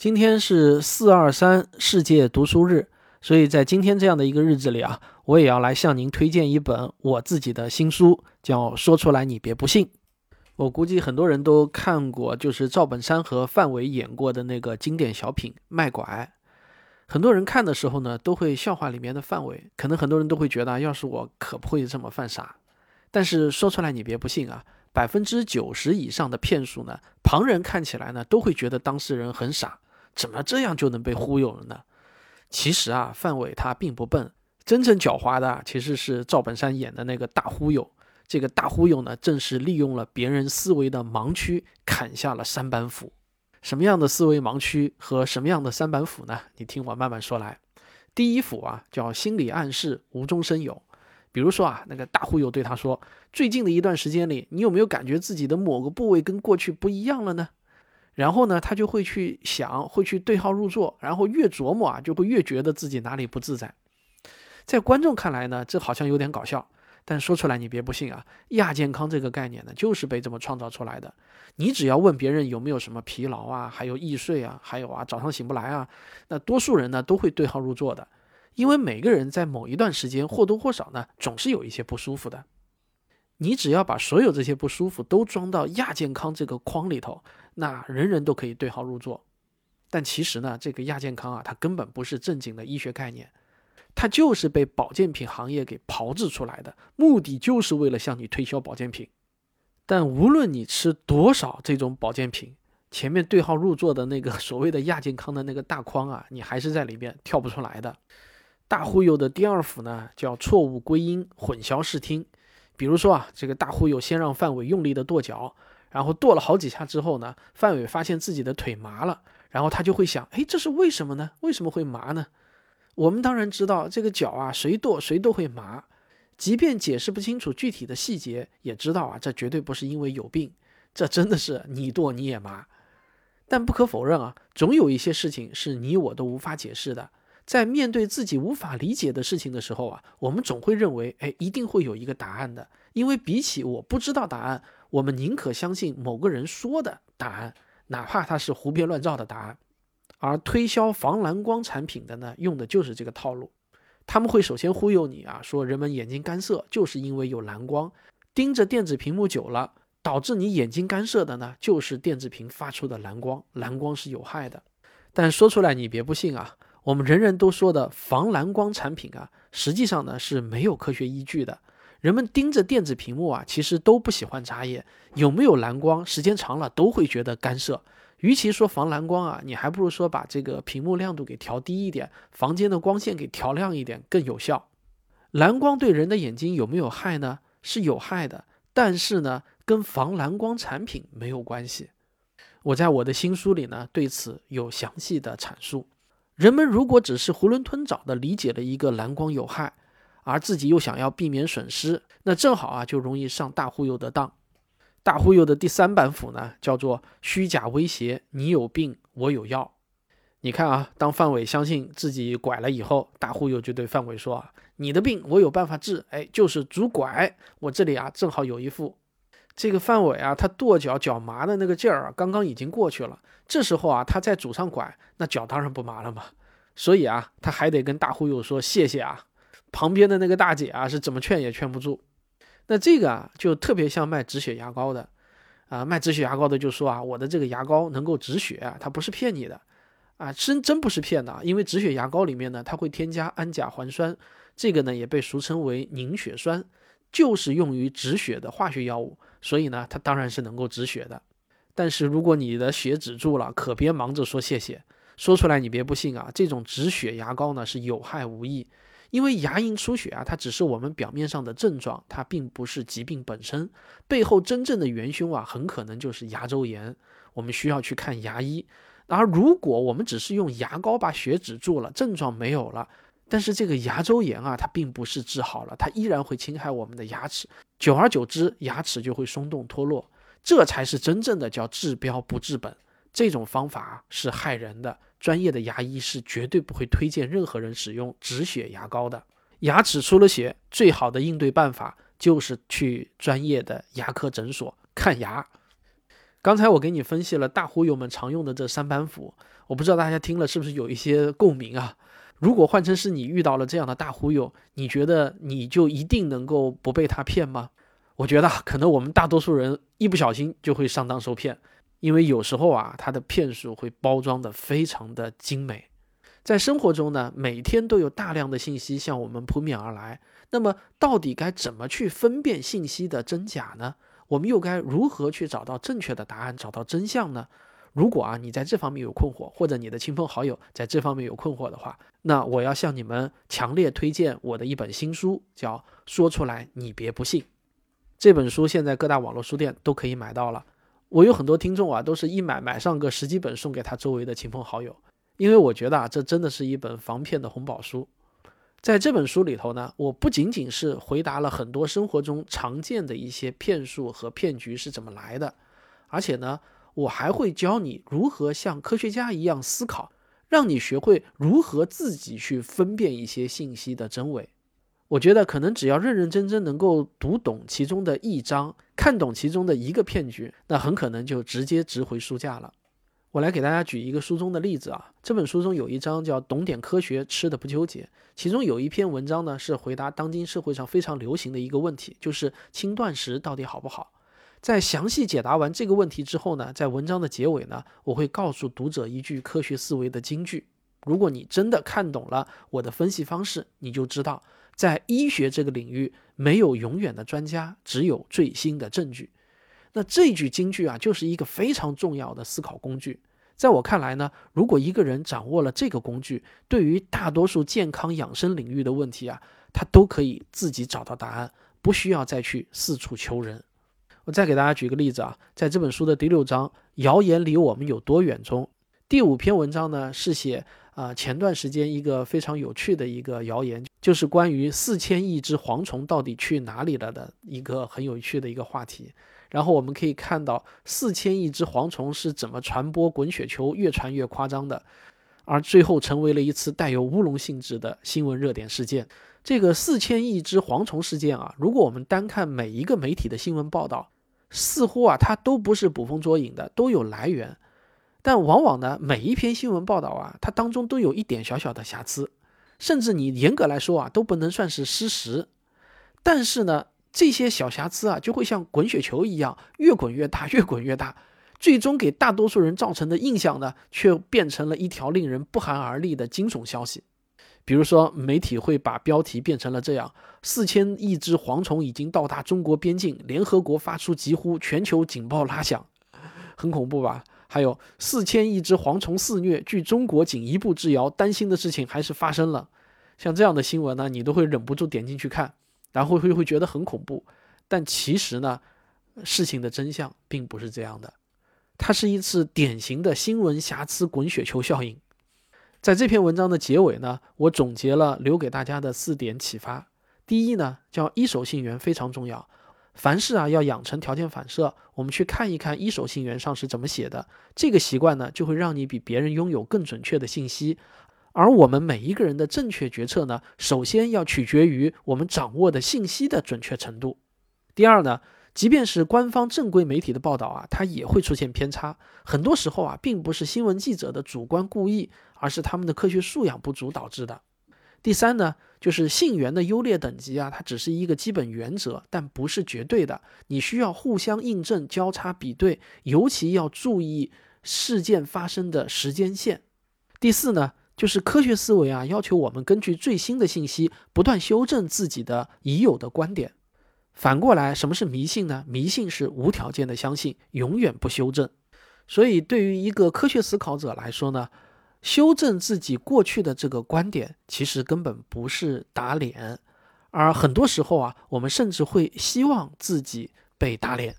今天是四二三世界读书日，所以在今天这样的一个日子里啊，我也要来向您推荐一本我自己的新书，叫《说出来你别不信》。我估计很多人都看过，就是赵本山和范伟演过的那个经典小品《卖拐》。很多人看的时候呢，都会笑话里面的范伟，可能很多人都会觉得，要是我可不会这么犯傻。但是说出来你别不信啊，百分之九十以上的骗术呢，旁人看起来呢，都会觉得当事人很傻。怎么这样就能被忽悠了呢？其实啊，范伟他并不笨，真正狡猾的其实是赵本山演的那个大忽悠。这个大忽悠呢，正是利用了别人思维的盲区，砍下了三板斧。什么样的思维盲区和什么样的三板斧呢？你听我慢慢说来。第一斧啊，叫心理暗示，无中生有。比如说啊，那个大忽悠对他说：“最近的一段时间里，你有没有感觉自己的某个部位跟过去不一样了呢？”然后呢，他就会去想，会去对号入座，然后越琢磨啊，就会越觉得自己哪里不自在。在观众看来呢，这好像有点搞笑，但说出来你别不信啊。亚健康这个概念呢，就是被这么创造出来的。你只要问别人有没有什么疲劳啊，还有易睡啊，还有啊早上醒不来啊，那多数人呢都会对号入座的，因为每个人在某一段时间或多或少呢，总是有一些不舒服的。你只要把所有这些不舒服都装到亚健康这个框里头，那人人都可以对号入座。但其实呢，这个亚健康啊，它根本不是正经的医学概念，它就是被保健品行业给炮制出来的，目的就是为了向你推销保健品。但无论你吃多少这种保健品，前面对号入座的那个 所谓的亚健康的那个大框啊，你还是在里面跳不出来的。大忽悠的第二幅呢，叫错误归因，混淆视听。比如说啊，这个大忽悠先让范伟用力的跺脚，然后跺了好几下之后呢，范伟发现自己的腿麻了，然后他就会想，哎，这是为什么呢？为什么会麻呢？我们当然知道，这个脚啊，谁跺谁都会麻，即便解释不清楚具体的细节，也知道啊，这绝对不是因为有病，这真的是你跺你也麻。但不可否认啊，总有一些事情是你我都无法解释的。在面对自己无法理解的事情的时候啊，我们总会认为，哎，一定会有一个答案的。因为比起我不知道答案，我们宁可相信某个人说的答案，哪怕他是胡编乱造的答案。而推销防蓝光产品的呢，用的就是这个套路。他们会首先忽悠你啊，说人们眼睛干涩就是因为有蓝光，盯着电子屏幕久了，导致你眼睛干涩的呢，就是电子屏发出的蓝光，蓝光是有害的。但说出来你别不信啊。我们人人都说的防蓝光产品啊，实际上呢是没有科学依据的。人们盯着电子屏幕啊，其实都不喜欢眨眼，有没有蓝光，时间长了都会觉得干涉。与其说防蓝光啊，你还不如说把这个屏幕亮度给调低一点，房间的光线给调亮一点更有效。蓝光对人的眼睛有没有害呢？是有害的，但是呢，跟防蓝光产品没有关系。我在我的新书里呢，对此有详细的阐述。人们如果只是囫囵吞枣地理解了一个蓝光有害，而自己又想要避免损失，那正好啊就容易上大忽悠的当。大忽悠的第三板斧呢，叫做虚假威胁：你有病，我有药。你看啊，当范伟相信自己拐了以后，大忽悠就对范伟说：“啊，你的病我有办法治，哎，就是拄拐。我这里啊正好有一副。”这个范伟啊，他跺脚脚麻的那个劲儿啊，刚刚已经过去了。这时候啊，他再拄上拐，那脚当然不麻了嘛。所以啊，他还得跟大忽悠说谢谢啊。旁边的那个大姐啊，是怎么劝也劝不住。那这个啊，就特别像卖止血牙膏的啊，卖止血牙膏的就说啊，我的这个牙膏能够止血，它不是骗你的啊，真真不是骗的。因为止血牙膏里面呢，它会添加氨甲环酸，这个呢也被俗称为凝血酸。就是用于止血的化学药物，所以呢，它当然是能够止血的。但是如果你的血止住了，可别忙着说谢谢，说出来你别不信啊。这种止血牙膏呢是有害无益，因为牙龈出血啊，它只是我们表面上的症状，它并不是疾病本身，背后真正的元凶啊，很可能就是牙周炎，我们需要去看牙医。而如果我们只是用牙膏把血止住了，症状没有了。但是这个牙周炎啊，它并不是治好了，它依然会侵害我们的牙齿，久而久之，牙齿就会松动脱落，这才是真正的叫治标不治本。这种方法是害人的，专业的牙医是绝对不会推荐任何人使用止血牙膏的。牙齿出了血，最好的应对办法就是去专业的牙科诊所看牙。刚才我给你分析了大忽悠们常用的这三板斧，我不知道大家听了是不是有一些共鸣啊？如果换成是你遇到了这样的大忽悠，你觉得你就一定能够不被他骗吗？我觉得可能我们大多数人一不小心就会上当受骗，因为有时候啊，他的骗术会包装的非常的精美。在生活中呢，每天都有大量的信息向我们扑面而来，那么到底该怎么去分辨信息的真假呢？我们又该如何去找到正确的答案，找到真相呢？如果啊，你在这方面有困惑，或者你的亲朋好友在这方面有困惑的话，那我要向你们强烈推荐我的一本新书，叫《说出来你别不信》。这本书现在各大网络书店都可以买到了。我有很多听众啊，都是一买买上个十几本，送给他周围的亲朋好友，因为我觉得啊，这真的是一本防骗的红宝书。在这本书里头呢，我不仅仅是回答了很多生活中常见的一些骗术和骗局是怎么来的，而且呢。我还会教你如何像科学家一样思考，让你学会如何自己去分辨一些信息的真伪。我觉得可能只要认认真真能够读懂其中的一章，看懂其中的一个骗局，那很可能就直接值回书价了。我来给大家举一个书中的例子啊，这本书中有一章叫“懂点科学，吃的不纠结”，其中有一篇文章呢是回答当今社会上非常流行的一个问题，就是轻断食到底好不好。在详细解答完这个问题之后呢，在文章的结尾呢，我会告诉读者一句科学思维的金句。如果你真的看懂了我的分析方式，你就知道，在医学这个领域，没有永远的专家，只有最新的证据。那这句金句啊，就是一个非常重要的思考工具。在我看来呢，如果一个人掌握了这个工具，对于大多数健康养生领域的问题啊，他都可以自己找到答案，不需要再去四处求人。我再给大家举个例子啊，在这本书的第六章《谣言离我们有多远》中，第五篇文章呢是写啊前段时间一个非常有趣的一个谣言，就是关于四千亿只蝗虫到底去哪里了的一个很有趣的一个话题。然后我们可以看到四千亿只蝗虫是怎么传播滚雪球，越传越夸张的，而最后成为了一次带有乌龙性质的新闻热点事件。这个四千亿只蝗虫事件啊，如果我们单看每一个媒体的新闻报道，似乎啊它都不是捕风捉影的，都有来源。但往往呢，每一篇新闻报道啊，它当中都有一点小小的瑕疵，甚至你严格来说啊，都不能算是事实。但是呢，这些小瑕疵啊，就会像滚雪球一样，越滚越大，越滚越大，最终给大多数人造成的印象呢，却变成了一条令人不寒而栗的惊悚消息。比如说，媒体会把标题变成了这样：四千亿只蝗虫已经到达中国边境，联合国发出疾呼，全球警报拉响，很恐怖吧？还有四千亿只蝗虫肆虐，距中国仅一步之遥，担心的事情还是发生了。像这样的新闻呢，你都会忍不住点进去看，然后会会觉得很恐怖。但其实呢，事情的真相并不是这样的，它是一次典型的新闻瑕疵滚雪球效应。在这篇文章的结尾呢，我总结了留给大家的四点启发。第一呢，叫一手信源非常重要，凡事啊要养成条件反射，我们去看一看一手信源上是怎么写的。这个习惯呢，就会让你比别人拥有更准确的信息。而我们每一个人的正确决策呢，首先要取决于我们掌握的信息的准确程度。第二呢。即便是官方正规媒体的报道啊，它也会出现偏差。很多时候啊，并不是新闻记者的主观故意，而是他们的科学素养不足导致的。第三呢，就是信源的优劣等级啊，它只是一个基本原则，但不是绝对的。你需要互相印证、交叉比对，尤其要注意事件发生的时间线。第四呢，就是科学思维啊，要求我们根据最新的信息，不断修正自己的已有的观点。反过来，什么是迷信呢？迷信是无条件的相信，永远不修正。所以，对于一个科学思考者来说呢，修正自己过去的这个观点，其实根本不是打脸。而很多时候啊，我们甚至会希望自己被打脸。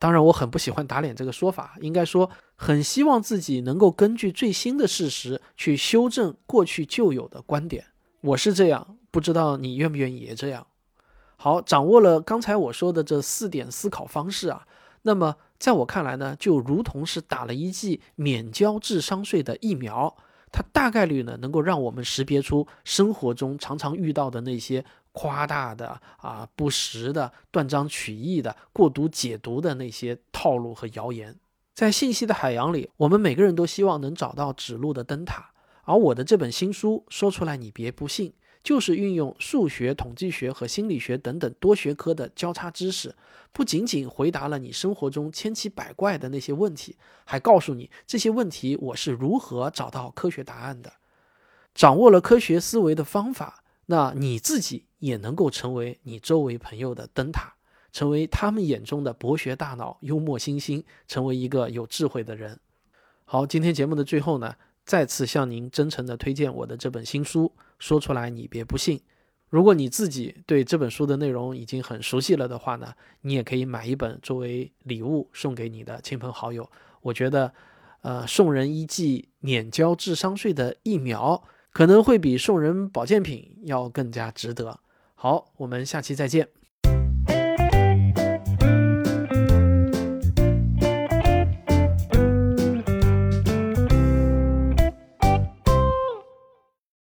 当然，我很不喜欢“打脸”这个说法，应该说很希望自己能够根据最新的事实去修正过去旧有的观点。我是这样，不知道你愿不愿意也这样。好，掌握了刚才我说的这四点思考方式啊，那么在我看来呢，就如同是打了一剂免交智商税的疫苗，它大概率呢能够让我们识别出生活中常常遇到的那些夸大的啊、不实的、断章取义的、过度解读的那些套路和谣言。在信息的海洋里，我们每个人都希望能找到指路的灯塔。而我的这本新书说出来，你别不信，就是运用数学、统计学和心理学等等多学科的交叉知识，不仅仅回答了你生活中千奇百怪的那些问题，还告诉你这些问题我是如何找到科学答案的。掌握了科学思维的方法，那你自己也能够成为你周围朋友的灯塔。成为他们眼中的博学大脑、幽默星星，成为一个有智慧的人。好，今天节目的最后呢，再次向您真诚的推荐我的这本新书，说出来你别不信。如果你自己对这本书的内容已经很熟悉了的话呢，你也可以买一本作为礼物送给你的亲朋好友。我觉得，呃，送人一剂免交智商税的疫苗，可能会比送人保健品要更加值得。好，我们下期再见。